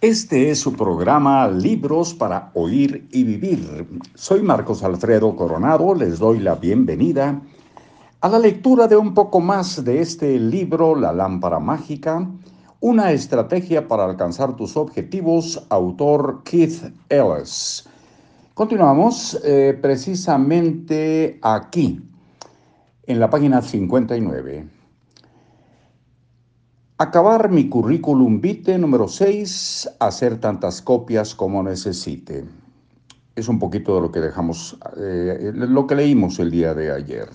Este es su programa Libros para Oír y Vivir. Soy Marcos Alfredo Coronado, les doy la bienvenida a la lectura de un poco más de este libro La lámpara mágica, una estrategia para alcanzar tus objetivos, autor Keith Ellis. Continuamos eh, precisamente aquí, en la página 59. Acabar mi currículum vitae número 6, hacer tantas copias como necesite. Es un poquito de lo que dejamos, eh, lo que leímos el día de ayer.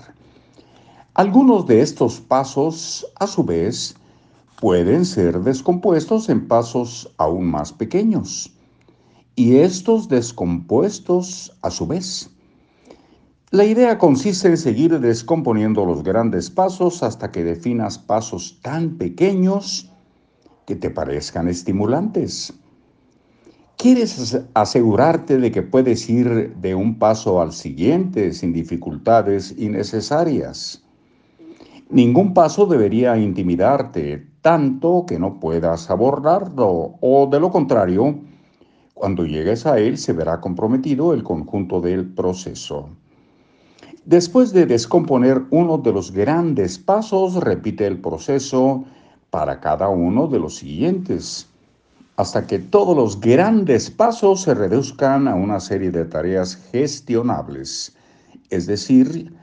Algunos de estos pasos, a su vez, pueden ser descompuestos en pasos aún más pequeños. Y estos descompuestos, a su vez, la idea consiste en seguir descomponiendo los grandes pasos hasta que definas pasos tan pequeños que te parezcan estimulantes. ¿Quieres asegurarte de que puedes ir de un paso al siguiente sin dificultades innecesarias? Ningún paso debería intimidarte tanto que no puedas abordarlo o de lo contrario, cuando llegues a él se verá comprometido el conjunto del proceso. Después de descomponer uno de los grandes pasos, repite el proceso para cada uno de los siguientes, hasta que todos los grandes pasos se reduzcan a una serie de tareas gestionables, es decir,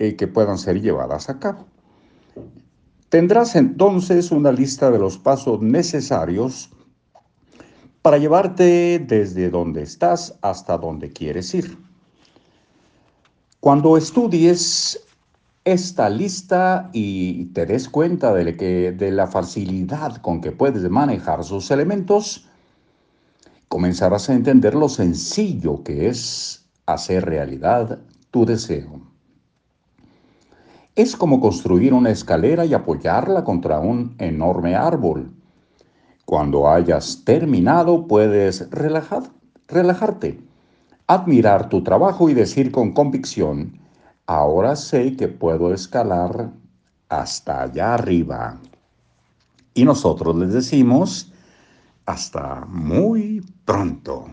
eh, que puedan ser llevadas a cabo. Tendrás entonces una lista de los pasos necesarios para llevarte desde donde estás hasta donde quieres ir. Cuando estudies esta lista y te des cuenta de, que, de la facilidad con que puedes manejar sus elementos, comenzarás a entender lo sencillo que es hacer realidad tu deseo. Es como construir una escalera y apoyarla contra un enorme árbol. Cuando hayas terminado, puedes relajar, relajarte admirar tu trabajo y decir con convicción, ahora sé que puedo escalar hasta allá arriba. Y nosotros les decimos, hasta muy pronto.